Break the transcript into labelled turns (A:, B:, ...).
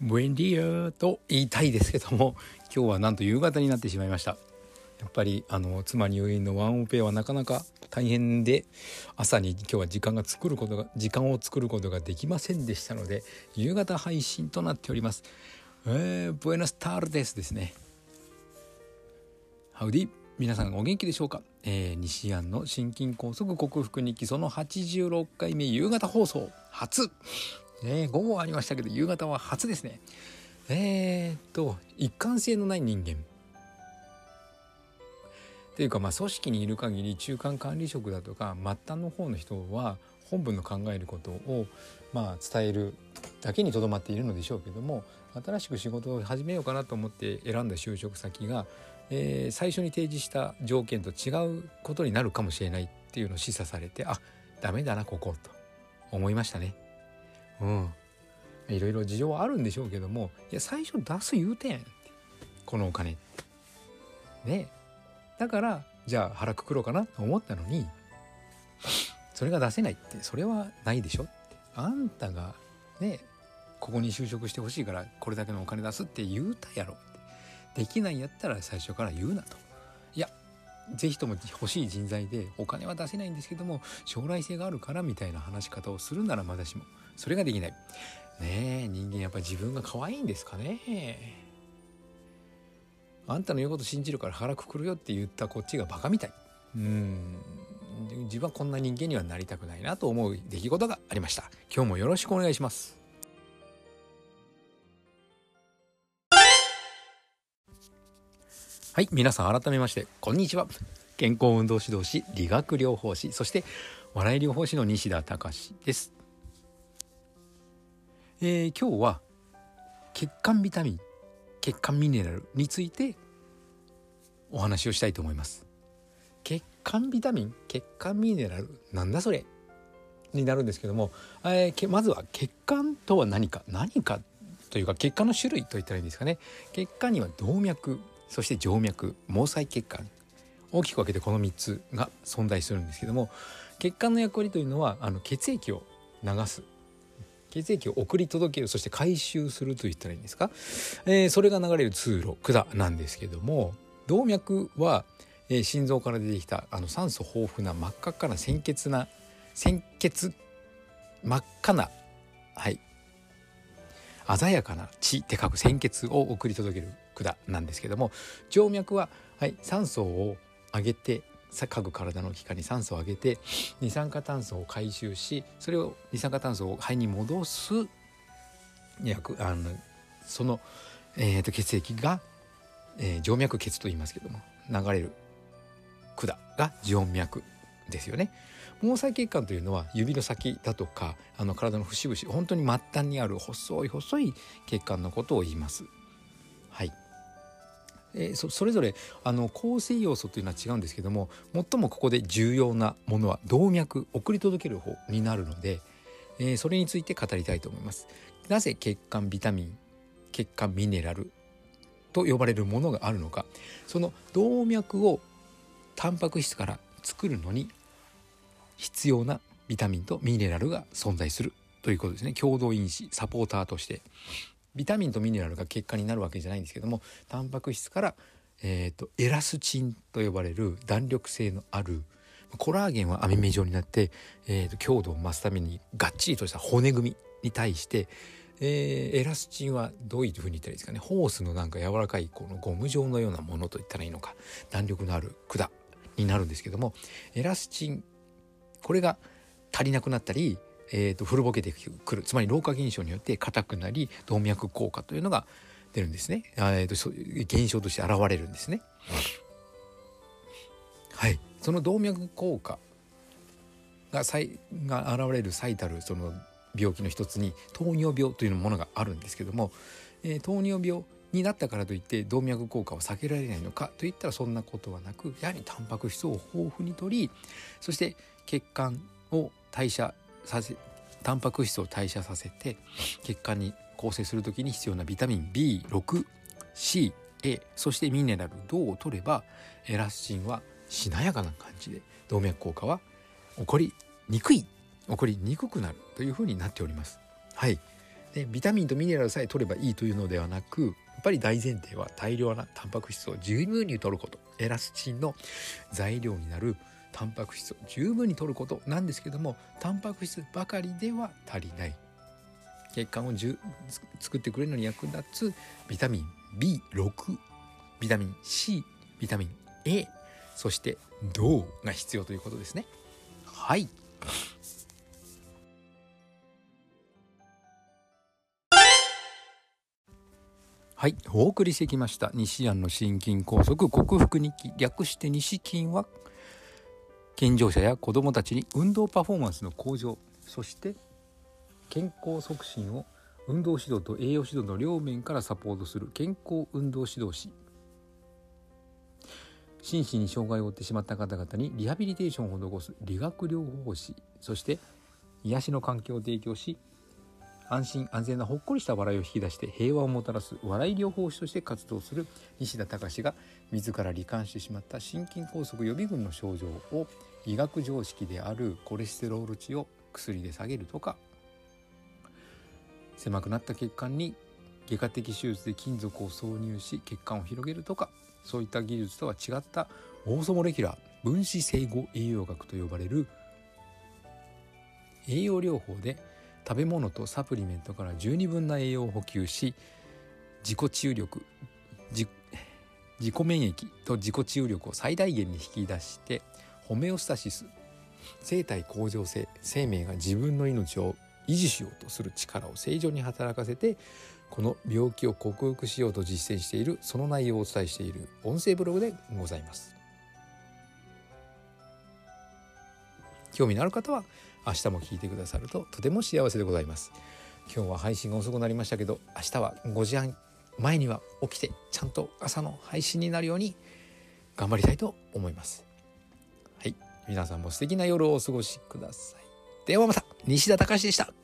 A: ブエンディアと言いたいですけども 今日はなんと夕方になってしまいました。やっぱりあの妻入院のワンオペはなかなか大変で朝に今日は時間が作ることが時間を作ることができませんでしたので夕方配信となっております。えー、ブエナスタールですですね。ハウディ皆さんお元気でしょうか、えー、西安の心筋梗塞克服日記その86回目夕方放送初。ね午後はありましたけど夕方は初ですねえー、っと一貫性のない人間っていうかまあ組織にいる限り中間管理職だとか末端の方の人は本部の考えることをまあ伝えるだけにとどまっているのでしょうけども新しく仕事を始めようかなと思って選んだ就職先が、えー、最初に提示した条件と違うことになるかもしれないっていうのを示唆されてあダメだなここと思いましたね。うん、いろいろ事情はあるんでしょうけどもいや最初出す言うてん。このお金。ね。だからじゃあ腹くくろうかなと思ったのにそれが出せないってそれはないでしょって。あんたがねここに就職してほしいからこれだけのお金出すって言うたやろできないんやったら最初から言うなと。是非とも欲しい人材でお金は出せないんですけども将来性があるからみたいな話し方をするならまだしもそれができない。ねえ人間やっぱり自分が可愛いんですかね。あんたの言うこと信じるから腹くくるよって言ったこっちがバカみたい。うん。自分はこんな人間にはなりたくないなと思う出来事がありました。今日もよろしくお願いします。はい皆さん改めましてこんにちは。健康運動指導士理学療法士そして笑い療法士の西田隆です。えー、今日は血管ビタミン血管ミネラルについてお話をしたいと思います。血管ビタミン血管ミネラルなんだそれになるんですけども、えー、まずは血管とは何か何かというか血管の種類と言ったらいいんですかね。血管には動脈そして静脈毛細血管。大きく分けてこの3つが存在するんですけども血管の役割というのはあの血液を流す。血液を送り届けるそして回収すると言ったらいいんですか、えー、それが流れる通路管なんですけども動脈は、えー、心臓から出てきたあの酸素豊富な真っ赤っかな鮮血な鮮血真っ赤なはい鮮やかな血って書く鮮血を送り届ける管なんですけども静脈は、はい、酸素を上げて各体の器官に酸素を上げて二酸化炭素を回収しそれを二酸化炭素を肺に戻す薬あのその、えーと、血液が、えー、静脈血と言いますけども流れる管が静脈ですよね。毛細血管というのは指の先だとかあの体の節々本当に末端にある細い細い血管のことを言います。はいえー、それぞれあの構成要素というのは違うんですけども最もここで重要なものは動脈送り届ける方になるので、えー、それについて語りたいと思います。なぜ血管ビタミン血管ミネラルと呼ばれるものがあるのかその動脈をタンパク質から作るのに必要なビタミンとミネラルが存在するということですね。共同因子サポーターとして。ビタミンとミネラルが血管になるわけじゃないんですけどもタンパク質から、えーと、エラスチンと呼ばれる弾力性のあるコラーゲンは網目状になって、えーと、強度を増すためにがっちりとした骨組みに対して、えー、エラスチンはどういうふうに言ったらいいですかね。ホースのなんか柔らかいこのゴム状のようなものと言ったらいいのか弾力のある管になるんですけどもエラスチンこれが足りなくなったりえーと、古ぼけてくるつまり老化現象によって硬くなり動脈硬化というのが出るんですね、えーと、現象として現れるんですね。はいその動脈硬化がが現れる最たるその病気の一つに糖尿病というものがあるんですけども、えー、糖尿病になったからといって動脈硬化を避けられないのかといったらそんなことはなくやはりタンパク質を豊富にとりそして血管を代謝させタンパク質を代謝させて血管に構成する時に必要なビタミン B6CA そしてミネラル銅を取ればエラスチンはしなやかな感じで動脈硬化は起こりにくい起こりにくくなるというふうになっております。はいでビタミンとミネラルさえ取ればいいというのではなくやっぱり大前提は大量なタンパク質を十分に取ることエラスチンの材料になるタンパク質を十分に取ることなんですけどもタンパク質ばかりでは足りない。血管をじゅ作ってくれるのに役立つビタミン B6 ビタミン C ビタミン A そして銅が必要ということですね。はい。はい。お送りしてきました。西安の心筋梗塞克服日記。略して西筋は健常者や子どもたちに運動パフォーマンスの向上そして健康促進を運動指導と栄養指導の両面からサポートする健康運動指導士。心身に障害を負ってしまった方々にリハビリテーションを施す理学療法士。そして癒しの環境を提供し安心安全なほっこりした笑いを引き出して平和をもたらす笑い療法士として活動する西田隆が自ら罹患してしまった心筋梗塞予備軍の症状を医学常識であるコレステロール値を薬で下げるとか狭くなった血管に外科的手術で金属を挿入し血管を広げるとかそういった技術とは違ったオーソモレキュラー分子整合栄養学と呼ばれる栄養療法で食べ物とサプリメントから十二分な栄養を補給し自己治癒力自己免疫と自己治癒力を最大限に引き出してホメオスタシス生体向上性生命が自分の命を維持しようとする力を正常に働かせてこの病気を克服しようと実践しているその内容をお伝えしている音声ブログでございます。興味のある方は明日も聞いてくださるととても幸せでございます。今日は配信が遅くなりましたけど明日は5時半前には起きてちゃんと朝の配信になるように頑張りたいと思います。はい皆さんも素敵な夜をお過ごしください。ではまた西田隆でした。